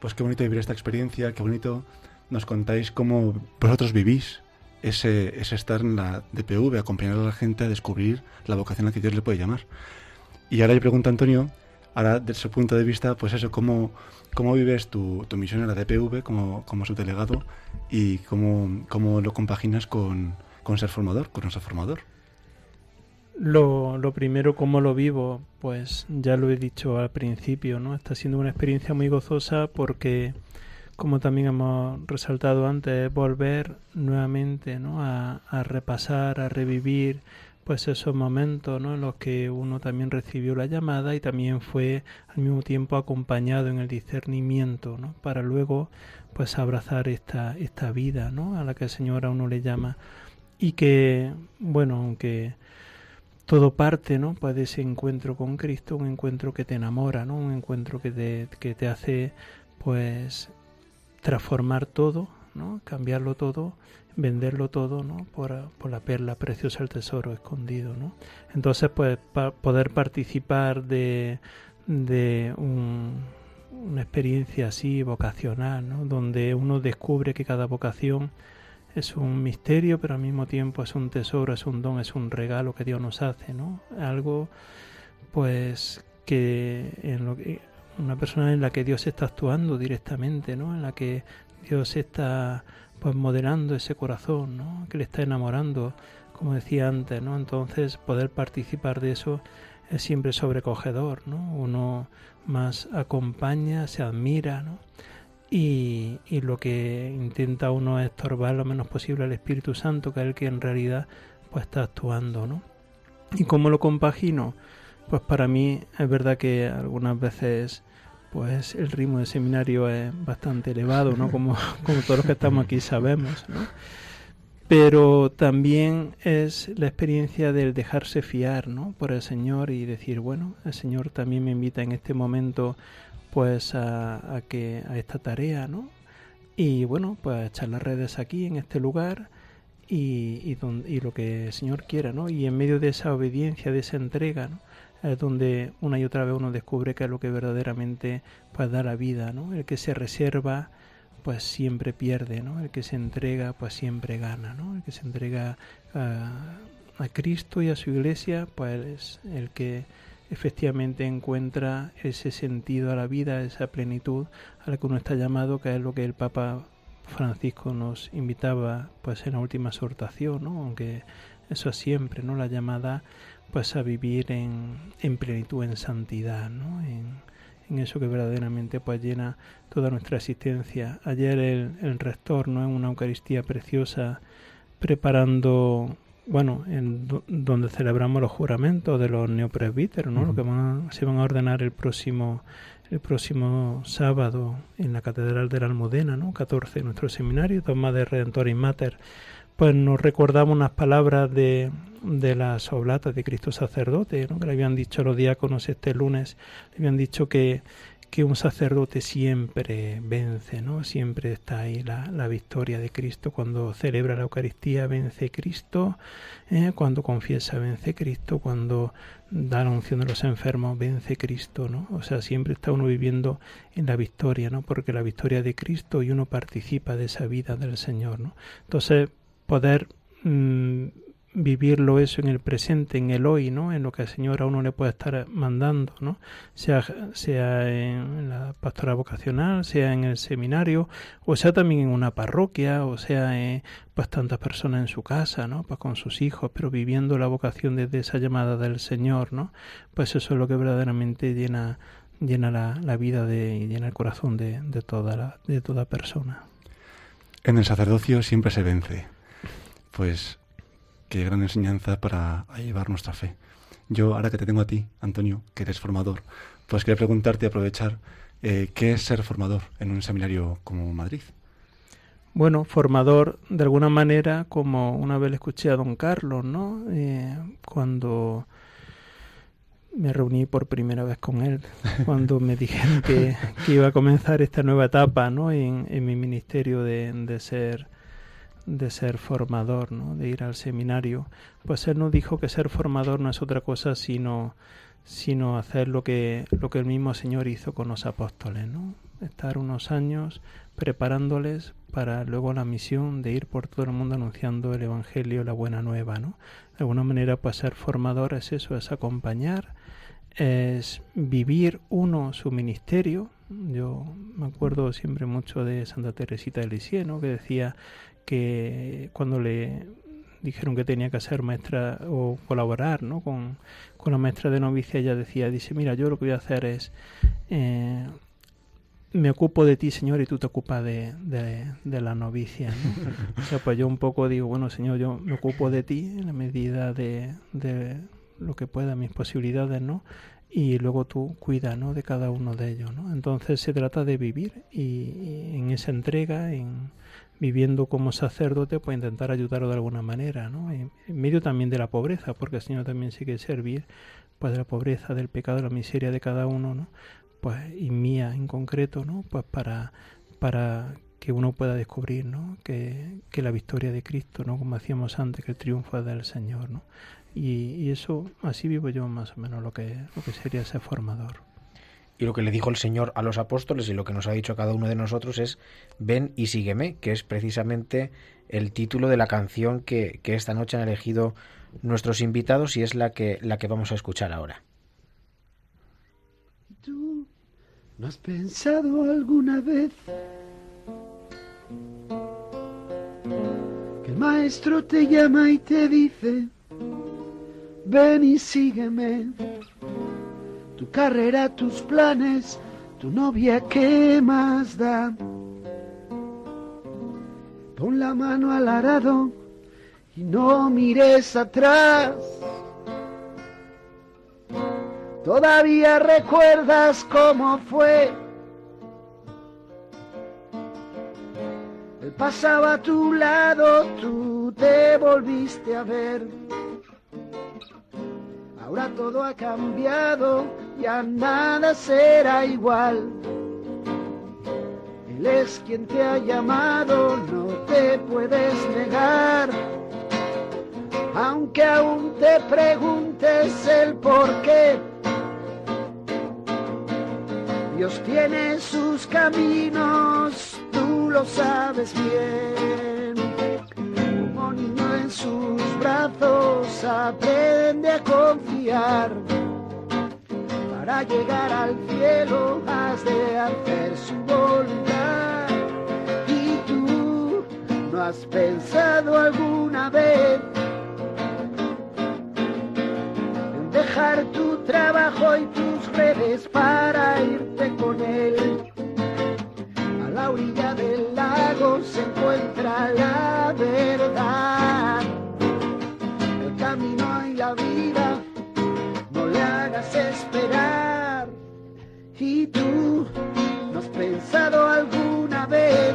Pues qué bonito vivir esta experiencia, qué bonito nos contáis cómo vosotros vivís ese, ese estar en la DPV, acompañando a la gente a descubrir la vocación a que Dios le puede llamar. Y ahora yo pregunto a Antonio, ahora desde su punto de vista, pues eso, cómo, cómo vives tu, tu misión en la DPV como, como subdelegado y cómo, cómo lo compaginas con, con ser formador, con nuestro formador. Lo, lo primero, ¿cómo lo vivo? Pues ya lo he dicho al principio, ¿no? Está siendo una experiencia muy gozosa porque, como también hemos resaltado antes, es volver nuevamente, ¿no? A, a repasar, a revivir, pues esos momentos, ¿no? En los que uno también recibió la llamada y también fue al mismo tiempo acompañado en el discernimiento, ¿no? Para luego, pues abrazar esta, esta vida, ¿no? A la que el Señor a uno le llama y que, bueno, aunque todo parte, ¿no? Pues de ese encuentro con Cristo, un encuentro que te enamora, ¿no? Un encuentro que te, que te hace, pues, transformar todo, ¿no? Cambiarlo todo, venderlo todo, ¿no? Por, por la perla preciosa, el tesoro escondido, ¿no? Entonces, pues, pa- poder participar de, de un, una experiencia así vocacional, ¿no? Donde uno descubre que cada vocación es un misterio, pero al mismo tiempo es un tesoro, es un don, es un regalo que Dios nos hace, ¿no? Algo, pues, que en lo que una persona en la que Dios está actuando directamente, ¿no? En la que Dios está, pues, modelando ese corazón, ¿no? Que le está enamorando, como decía antes, ¿no? Entonces, poder participar de eso es siempre sobrecogedor, ¿no? Uno más acompaña, se admira, ¿no? y, y lo que intenta uno es estorbar lo menos posible al Espíritu Santo, que es el que en realidad pues está actuando, ¿no? ¿Y cómo lo compagino? Pues para mí es verdad que algunas veces pues el ritmo de seminario es bastante elevado, ¿no? Como, como todos los que estamos aquí sabemos, ¿no? Pero también es la experiencia del dejarse fiar, ¿no? Por el Señor y decir, bueno, el Señor también me invita en este momento pues a, a que a esta tarea, ¿no? Y bueno, pues echar las redes aquí en este lugar y, y, don- y lo que el Señor quiera, ¿no? Y en medio de esa obediencia, de esa entrega, ¿no? Es donde una y otra vez uno descubre que es lo que verdaderamente pues da la vida, ¿no? El que se reserva pues siempre pierde, ¿no? El que se entrega pues siempre gana, ¿no? El que se entrega a, a Cristo y a su iglesia pues es el que efectivamente encuentra ese sentido a la vida, esa plenitud a la que uno está llamado, que es lo que el Papa Francisco nos invitaba pues en la última exhortación, ¿no? aunque eso es siempre, ¿no? La llamada pues a vivir en, en plenitud, en santidad, ¿no? En, en eso que verdaderamente pues llena toda nuestra existencia. Ayer el, el rector, ¿no? En una Eucaristía preciosa, preparando, bueno, en do- donde celebramos los juramentos de los neopresbíteros, ¿no? Lo que van a- se van a ordenar el próximo el próximo sábado en la Catedral de la Almudena, ¿no? 14, nuestro seminario, Toma de Redentor y Mater, pues nos recordamos unas palabras de, de las oblatas de Cristo sacerdote, ¿no? que le habían dicho los diáconos este lunes, le habían dicho que, que un sacerdote siempre vence, ¿no? Siempre está ahí la, la victoria de Cristo. Cuando celebra la Eucaristía vence Cristo, ¿eh? cuando confiesa vence Cristo, cuando da la unción de los enfermos vence Cristo, ¿no? O sea, siempre está uno viviendo en la victoria, ¿no? Porque la victoria de Cristo y uno participa de esa vida del Señor, ¿no? Entonces, poder mm, vivirlo eso en el presente, en el hoy, ¿no? En lo que el Señor a uno le puede estar mandando, ¿no? Sea, sea en la pastora vocacional, sea en el seminario, o sea también en una parroquia, o sea eh, pues tantas personas en su casa, ¿no? Pues con sus hijos, pero viviendo la vocación desde esa llamada del Señor, ¿no? Pues eso es lo que verdaderamente llena llena la, la vida de, y llena el corazón de, de toda la, de toda persona. En el sacerdocio siempre se vence. Pues qué gran enseñanza para llevar nuestra fe. Yo, ahora que te tengo a ti, Antonio, que eres formador, pues quería preguntarte y aprovechar eh, qué es ser formador en un seminario como Madrid. Bueno, formador de alguna manera, como una vez le escuché a don Carlos, ¿no? Eh, cuando me reuní por primera vez con él, cuando me dijeron que, que iba a comenzar esta nueva etapa, ¿no? En, en mi ministerio de, de ser de ser formador, ¿no? de ir al seminario, pues él nos dijo que ser formador no es otra cosa sino sino hacer lo que lo que el mismo Señor hizo con los apóstoles, ¿no? Estar unos años preparándoles para luego la misión de ir por todo el mundo anunciando el evangelio, la buena nueva, ¿no? De alguna manera pues ser formador es eso, es acompañar, es vivir uno su ministerio. Yo me acuerdo siempre mucho de Santa Teresita de Lisieux, ¿no? que decía que cuando le dijeron que tenía que ser maestra o colaborar ¿no? con, con la maestra de novicia, ella decía, dice, mira, yo lo que voy a hacer es, eh, me ocupo de ti, Señor, y tú te ocupas de, de, de la novicia. ¿no? o sea, pues yo un poco digo, bueno, Señor, yo me ocupo de ti en la medida de, de lo que pueda, mis posibilidades, ¿no? y luego tú cuida ¿no? de cada uno de ellos. ¿no? Entonces se trata de vivir y, y en esa entrega, en viviendo como sacerdote, pues intentar ayudarlo de alguna manera, ¿no? En, medio también de la pobreza, porque el Señor también sí que servir, pues de la pobreza, del pecado, de la miseria de cada uno, ¿no? Pues y mía en concreto, ¿no? Pues para para que uno pueda descubrir, ¿no? Que, que la victoria de Cristo, ¿no? Como hacíamos antes, que el triunfo es del Señor, ¿no? Y, y eso, así vivo yo más o menos lo que, lo que sería ser formador. Y lo que le dijo el Señor a los apóstoles y lo que nos ha dicho cada uno de nosotros es ven y sígueme, que es precisamente el título de la canción que, que esta noche han elegido nuestros invitados y es la que, la que vamos a escuchar ahora. ¿Tú no has pensado alguna vez que el maestro te llama y te dice, ven y sígueme? Tu carrera, tus planes, tu novia, ¿qué más da? Pon la mano al arado y no mires atrás. Todavía recuerdas cómo fue. Él pasaba a tu lado, tú te volviste a ver. Ahora todo ha cambiado, ya nada será igual. Él es quien te ha llamado, no te puedes negar. Aunque aún te preguntes el por qué, Dios tiene sus caminos, tú lo sabes bien. Como niño en sus brazos aprende a confiar. Para llegar al cielo has de hacer su voluntad. Y tú no has pensado alguna vez en dejar tu trabajo y tus redes para irte con él. A la orilla del lago se encuentra la Y tú no has pensado alguna vez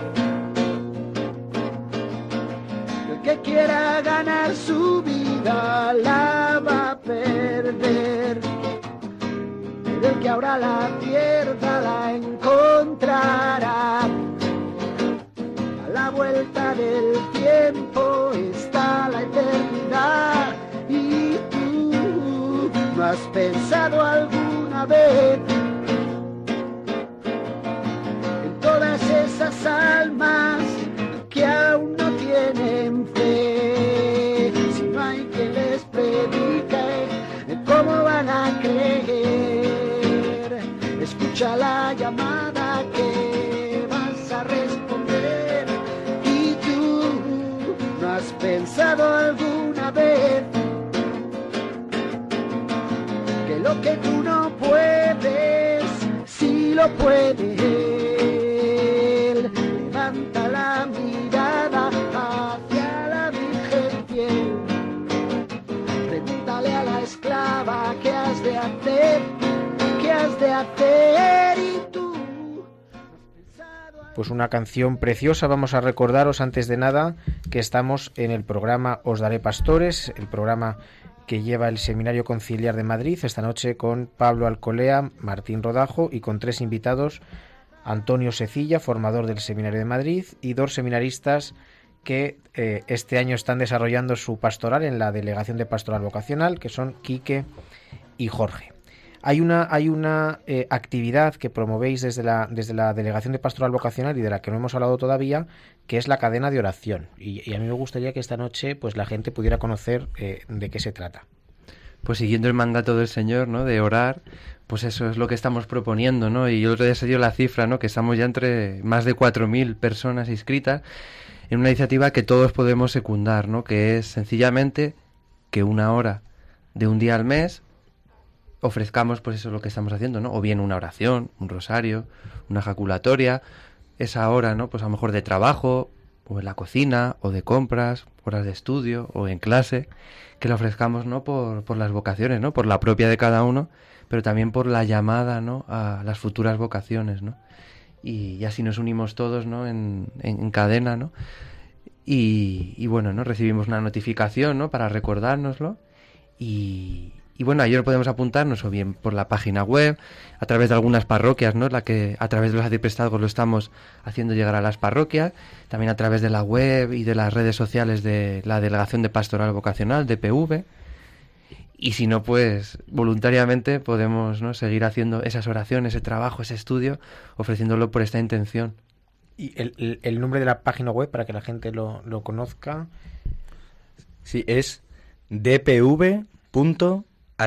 que el que quiera ganar su vida la va a perder. Pero el que ahora la pierda la encontrará. A la vuelta del tiempo está la eternidad. Y tú no has pensado alguna vez. En todas esas almas Pues una canción preciosa. Vamos a recordaros antes de nada que estamos en el programa Os Daré Pastores, el programa que lleva el Seminario Conciliar de Madrid esta noche con Pablo Alcolea, Martín Rodajo y con tres invitados, Antonio Secilla, formador del Seminario de Madrid, y dos seminaristas que eh, este año están desarrollando su pastoral en la Delegación de Pastoral Vocacional, que son Quique y Jorge. Hay una, hay una eh, actividad que promovéis desde la, desde la Delegación de Pastoral Vocacional y de la que no hemos hablado todavía, que es la cadena de oración. Y, a mí me gustaría que esta noche pues la gente pudiera conocer eh, de qué se trata. Pues siguiendo el mandato del Señor, ¿no? De orar, pues eso es lo que estamos proponiendo, ¿no? Y otro día se dio la cifra, ¿no? Que estamos ya entre más de 4.000 personas inscritas en una iniciativa que todos podemos secundar, ¿no? Que es sencillamente que una hora de un día al mes ofrezcamos, pues eso es lo que estamos haciendo, ¿no? O bien una oración, un rosario, una ejaculatoria, esa hora, ¿no? Pues a lo mejor de trabajo, o en la cocina, o de compras, horas de estudio, o en clase, que la ofrezcamos, ¿no? Por, por las vocaciones, ¿no? Por la propia de cada uno, pero también por la llamada, ¿no? A las futuras vocaciones, ¿no? Y, así nos unimos todos, ¿no? En, en, en cadena, ¿no? Y bueno, ¿no? Recibimos una notificación, ¿no? Para recordárnoslo. Y, y bueno, ayer podemos apuntarnos o bien por la página web, a través de algunas parroquias, ¿no? La que a través de los adiprestados lo estamos haciendo llegar a las parroquias, también a través de la web y de las redes sociales de la Delegación de Pastoral Vocacional, DPV. Y si no, pues voluntariamente podemos ¿no? seguir haciendo esas oraciones, ese trabajo, ese estudio, ofreciéndolo por esta intención. ¿Y el, el, el nombre de la página web para que la gente lo, lo conozca? Sí, es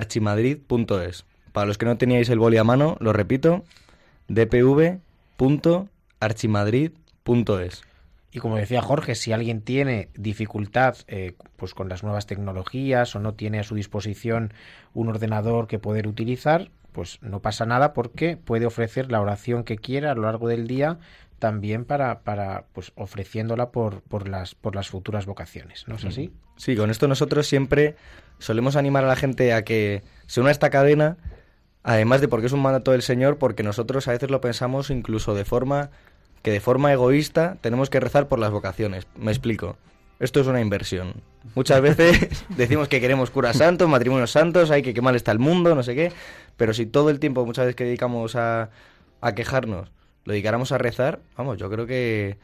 dpv.archimadrid.es. Para los que no teníais el boli a mano, lo repito, dpv.archimadrid.es. Y como decía Jorge, si alguien tiene dificultad eh, pues con las nuevas tecnologías o no tiene a su disposición un ordenador que poder utilizar, pues no pasa nada porque puede ofrecer la oración que quiera a lo largo del día también para, para pues ofreciéndola por, por las por las futuras vocaciones, ¿no es así? Sí, con esto nosotros siempre solemos animar a la gente a que se una a esta cadena, además de porque es un mandato del Señor, porque nosotros a veces lo pensamos incluso de forma que de forma egoísta tenemos que rezar por las vocaciones. Me explico. Esto es una inversión. Muchas veces decimos que queremos curas santos, matrimonios santos, hay que qué mal está el mundo, no sé qué, pero si todo el tiempo muchas veces que dedicamos a, a quejarnos lo dedicáramos a rezar, vamos, yo creo que,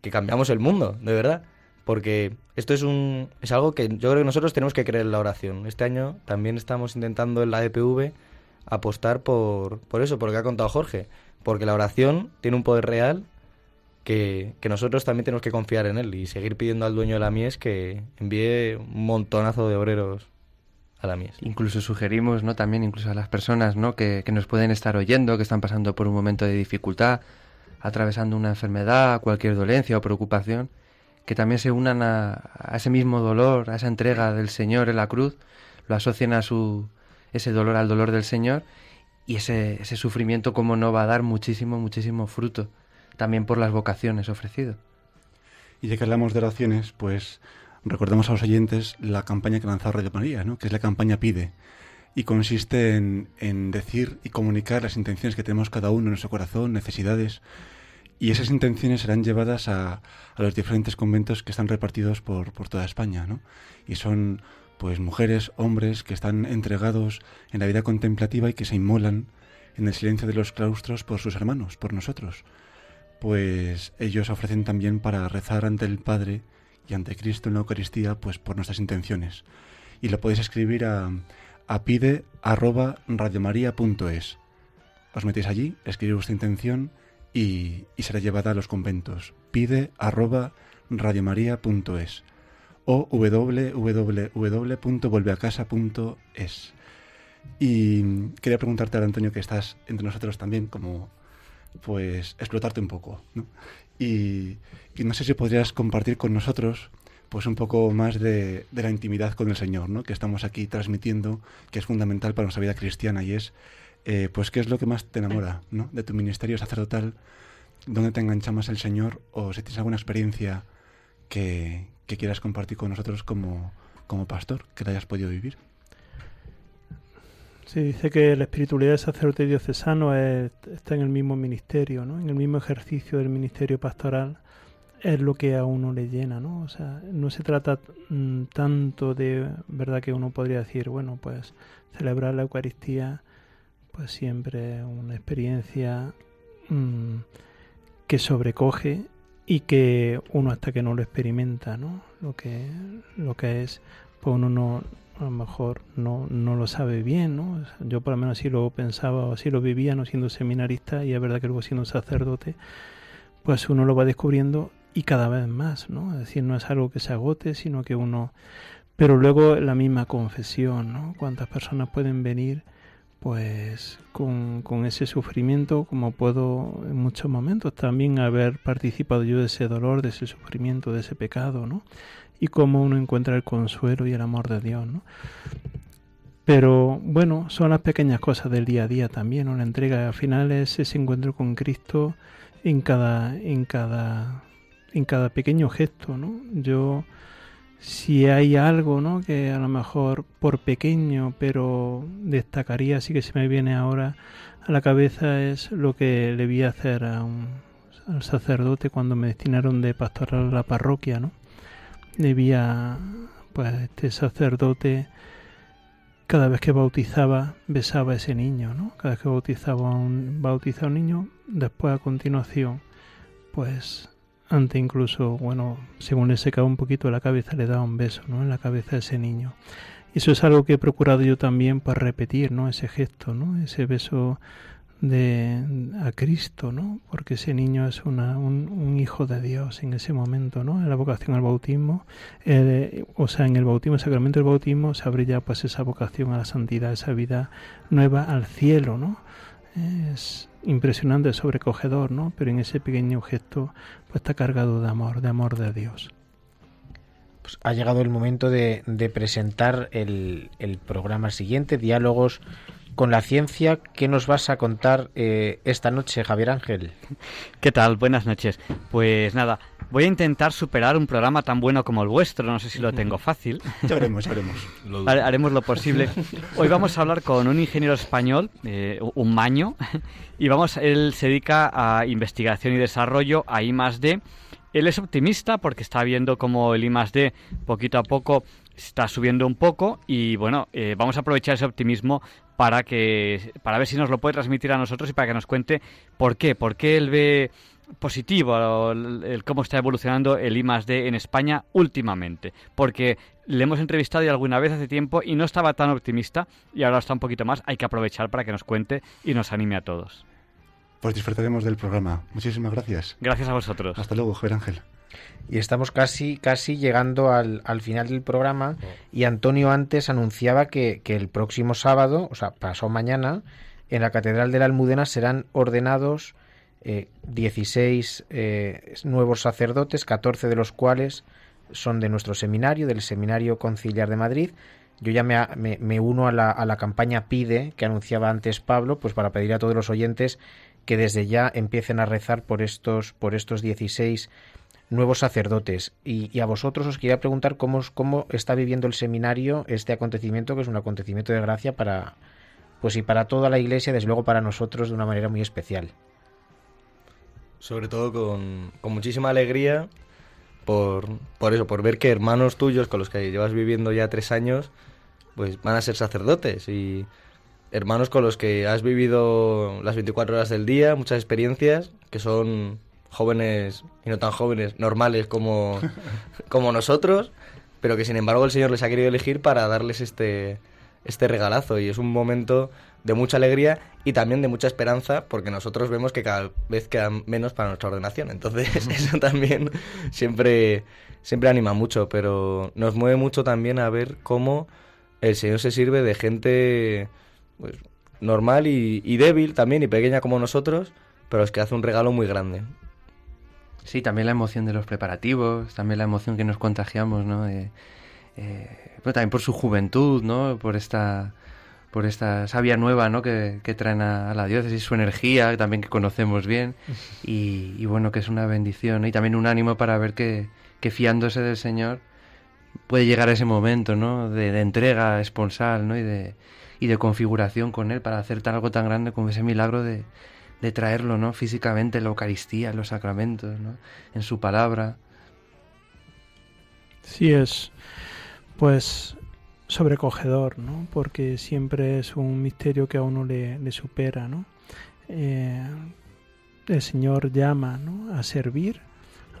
que cambiamos el mundo, de verdad. Porque esto es un es algo que yo creo que nosotros tenemos que creer en la oración. Este año también estamos intentando en la DPV apostar por, por eso, por lo que ha contado Jorge, porque la oración tiene un poder real que, que nosotros también tenemos que confiar en él y seguir pidiendo al dueño de la mies que envíe un montonazo de obreros a la mies. Incluso sugerimos, ¿no? También incluso a las personas, ¿no? Que, que nos pueden estar oyendo, que están pasando por un momento de dificultad, atravesando una enfermedad, cualquier dolencia o preocupación, que también se unan a, a ese mismo dolor, a esa entrega del Señor en la cruz, lo asocien a su ese dolor al dolor del Señor y ese, ese sufrimiento como no va a dar muchísimo, muchísimo fruto, también por las vocaciones ofrecido. Y ya que hablamos de oraciones, pues recordemos a los oyentes la campaña que lanzó Radio María, ¿no? que es la campaña Pide. Y consiste en, decir y comunicar las intenciones que tenemos cada uno en nuestro corazón, necesidades. Y esas intenciones serán llevadas a, los diferentes conventos que están repartidos por, toda España. Y son pues mujeres, hombres que están entregados en la vida contemplativa y que se inmolan en el silencio de los claustros por sus hermanos, por nosotros. Pues ellos ofrecen también para rezar ante el Padre y ante Cristo en la Eucaristía, pues por nuestras intenciones. Y lo podéis escribir a, a pide. Os metéis allí, escribís vuestra intención y, y será llevada a los conventos. Pide o www.volveacasa.es. Y quería preguntarte ahora, Antonio, que estás entre nosotros también, como pues explotarte un poco, ¿no? Y, no sé si podrías compartir con nosotros pues un poco más de, de, la intimidad con el Señor, ¿no? Que estamos aquí transmitiendo, que es fundamental para nuestra vida cristiana y es, eh, pues, ¿qué es lo que más te enamora, ¿no? De tu ministerio sacerdotal, ¿dónde te engancha más el Señor? O si tienes alguna experiencia que, que quieras compartir con nosotros como, como pastor, que te hayas podido vivir. Se dice que la espiritualidad del sacerdote diocesano es, está en el mismo ministerio, ¿no? en el mismo ejercicio del ministerio pastoral, es lo que a uno le llena, ¿no? O sea, no se trata mm, tanto de, verdad que uno podría decir, bueno, pues celebrar la Eucaristía, pues siempre es una experiencia mmm, que sobrecoge y que uno hasta que no lo experimenta, ¿no? Lo que, lo que es, pues uno no, a lo mejor no, no lo sabe bien, ¿no? Yo por lo menos así lo pensaba o así lo vivía, no siendo seminarista, y es verdad que luego siendo sacerdote, pues uno lo va descubriendo y cada vez más, ¿no? Es decir, no es algo que se agote, sino que uno... Pero luego la misma confesión, ¿no? Cuántas personas pueden venir pues con, con, ese sufrimiento, como puedo en muchos momentos también haber participado yo de ese dolor, de ese sufrimiento, de ese pecado, ¿no? Y cómo uno encuentra el consuelo y el amor de Dios, ¿no? Pero bueno, son las pequeñas cosas del día a día también, una entrega. Al final es ese encuentro con Cristo en cada, en cada, en cada pequeño gesto, ¿no? Yo si hay algo ¿no? que a lo mejor por pequeño pero destacaría así que se me viene ahora a la cabeza es lo que le vi hacer a un, al sacerdote cuando me destinaron de pastoral a la parroquia no debía pues este sacerdote cada vez que bautizaba besaba a ese niño no cada vez que bautizaba a un bautizaba a un niño después a continuación pues antes incluso, bueno, según le secaba un poquito la cabeza, le daba un beso, ¿no? En la cabeza de ese niño. Eso es algo que he procurado yo también para repetir, ¿no? Ese gesto, ¿no? Ese beso de a Cristo, ¿no? Porque ese niño es una, un, un, hijo de Dios en ese momento, ¿no? En la vocación al bautismo, eh, o sea, en el bautismo, el sacramento del bautismo, se abre ya pues esa vocación a la santidad, esa vida nueva al cielo, ¿no? Es impresionante, sobrecogedor, ¿no? Pero en ese pequeño gesto pues está cargado de amor, de amor de Dios. Pues ha llegado el momento de, de presentar el, el, programa siguiente, Diálogos con la Ciencia. ¿Qué nos vas a contar eh, esta noche, Javier Ángel? ¿Qué tal? Buenas noches. Pues nada, voy a intentar superar un programa tan bueno como el vuestro. No sé si lo tengo fácil. Ya veremos, ya veremos. Lo Haremos lo posible. Hoy vamos a hablar con un ingeniero español, eh, un maño, y vamos, él se dedica a investigación y desarrollo, a I más D. Él es optimista porque está viendo cómo el I más D poquito a poco está subiendo un poco y bueno, eh, vamos a aprovechar ese optimismo para que para ver si nos lo puede transmitir a nosotros y para que nos cuente por qué, por qué él ve positivo el, el cómo está evolucionando el I más D en España últimamente, porque le hemos entrevistado ya alguna vez hace tiempo y no estaba tan optimista y ahora está un poquito más. Hay que aprovechar para que nos cuente y nos anime a todos. Pues disfrutaremos del programa. Muchísimas gracias. Gracias a vosotros. Hasta luego, Javier Ángel. Y estamos casi, casi llegando al, al final del programa y Antonio antes anunciaba que, que el próximo sábado, o sea, pasó mañana, en la Catedral de la Almudena serán ordenados eh, 16 eh, nuevos sacerdotes, 14 de los cuales son de nuestro seminario, del Seminario Conciliar de Madrid. Yo ya me, me- me uno a la, a la campaña PIDE que anunciaba antes Pablo, pues para pedir a todos los oyentes que desde ya empiecen a rezar por estos, por estos 16 nuevos sacerdotes. Y, a vosotros os quería preguntar cómo, cómo está viviendo el seminario este acontecimiento, que es un acontecimiento de gracia para, pues y para toda la iglesia, desde luego para nosotros de una manera muy especial. Sobre todo con, con muchísima alegría por, por eso, por ver que hermanos tuyos con los que llevas viviendo ya tres años, pues van a ser sacerdotes y hermanos con los que has vivido las 24 horas del día, muchas experiencias, que son jóvenes y no tan jóvenes, normales como, como nosotros, pero que sin embargo el Señor les ha querido elegir para darles este, este regalazo y es un momento de mucha alegría y también de mucha esperanza porque nosotros vemos que cada vez quedan menos para nuestra ordenación. Entonces eso también siempre, siempre anima mucho, pero nos mueve mucho también a ver cómo el Señor se sirve de gente pues, normal y, y débil también y pequeña como nosotros, pero es que hace un regalo muy grande. Sí, también la emoción de los preparativos, también la emoción que nos contagiamos, ¿no? De, eh, pero también por su juventud, ¿no? Por esta, por esta savia nueva, ¿no? Que, que traen a, a la diócesis, su energía, también que conocemos bien, y, y bueno, que es una bendición, ¿no? Y también un ánimo para ver que, que fiándose del Señor puede llegar ese momento, ¿no? De, de entrega esponsal, ¿no? Y de, y de configuración con Él para hacer algo tan grande como ese milagro de, de traerlo, ¿no? Físicamente en la Eucaristía, en los sacramentos, ¿no? En su palabra. Sí es, pues, sobrecogedor, ¿no? Porque siempre es un misterio que a uno le, supera, ¿no? Eh, el Señor llama, ¿no? A servir,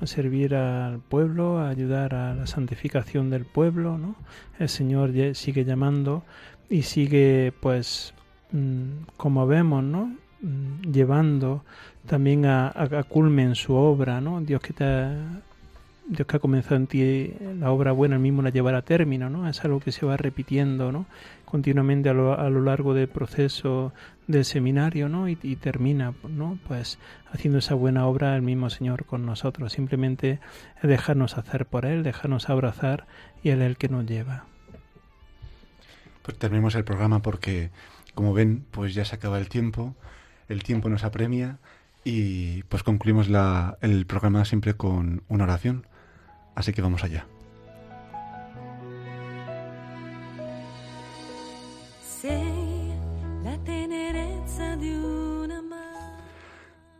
a servir al pueblo, a ayudar a la santificación del pueblo, ¿no? El Señor sigue llamando y sigue, pues, mm, como vemos, ¿no? Llevando también a, a, culmen su obra, ¿no? Dios que te ha- Dios que ha comenzado en ti la obra buena, el mismo la llevará a término, ¿no? Es algo que se va repitiendo, ¿no? Continuamente a lo, a lo largo del proceso del seminario, ¿no? Y, termina, ¿no? Pues haciendo esa buena obra el mismo Señor con nosotros. Simplemente dejarnos hacer por Él, dejarnos abrazar y Él es el que nos lleva. Pues terminemos el programa porque, como ven, pues ya se acaba el tiempo, el tiempo nos apremia y pues concluimos la- el programa siempre con una oración. Así que vamos allá.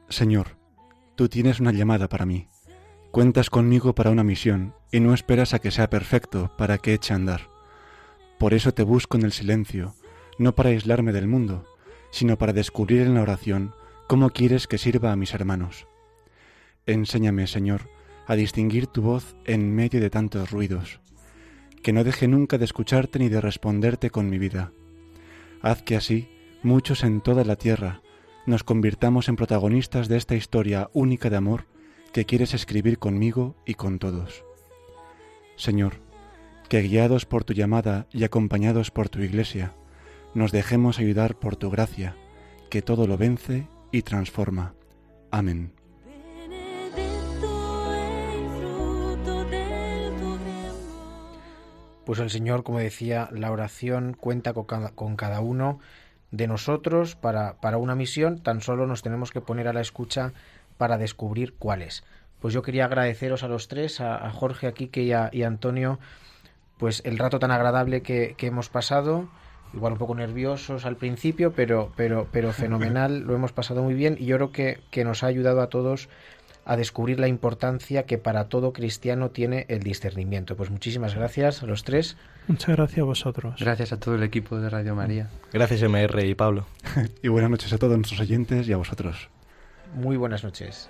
Señor, tú tienes una llamada para mí. Cuentas conmigo para una misión y no esperas a que sea perfecto para que eche a andar. Por eso te busco en el silencio, no para aislarme del mundo, sino para descubrir en la oración cómo quieres que sirva a mis hermanos. Enséñame, Señor, a distinguir tu voz en medio de tantos ruidos, que no deje nunca de escucharte ni de responderte con mi vida. Haz que así muchos en toda la tierra nos convirtamos en protagonistas de esta historia única de amor que quieres escribir conmigo y con todos. Señor, que guiados por tu llamada y acompañados por tu iglesia, nos dejemos ayudar por tu gracia, que todo lo vence y transforma. Amén. Pues el Señor, como decía, la oración cuenta con cada, con cada uno de nosotros para, para una misión, tan solo nos tenemos que poner a la escucha para descubrir cuál es. Pues yo quería agradeceros a los tres, a, a Jorge, a Quique y a, y a Antonio, pues el rato tan agradable que, que hemos pasado, igual un poco nerviosos al principio, pero, pero, pero fenomenal, lo hemos pasado muy bien y yo creo que, que nos ha ayudado a todos a descubrir la importancia que para todo cristiano tiene el discernimiento. Pues muchísimas gracias a los tres. Muchas gracias a vosotros. Gracias a todo el equipo de Radio María. Gracias MR y Pablo. Y buenas noches a todos nuestros oyentes y a vosotros. Muy buenas noches.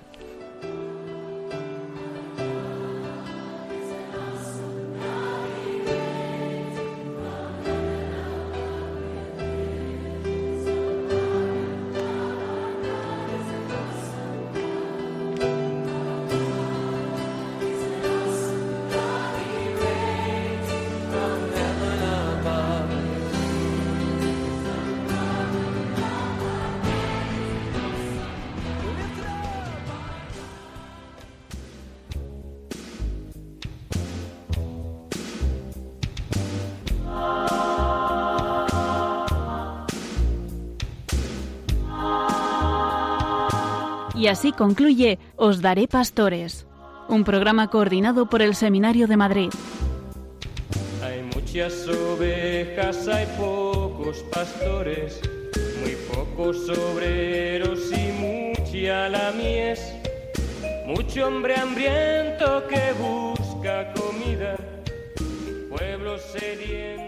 Así concluye Os Daré Pastores, un programa coordinado por el Seminario de Madrid. Hay muchas ovejas, hay pocos pastores, muy pocos obreros y mucha la mies. Mucho hombre hambriento que busca comida, pueblos sedientos sin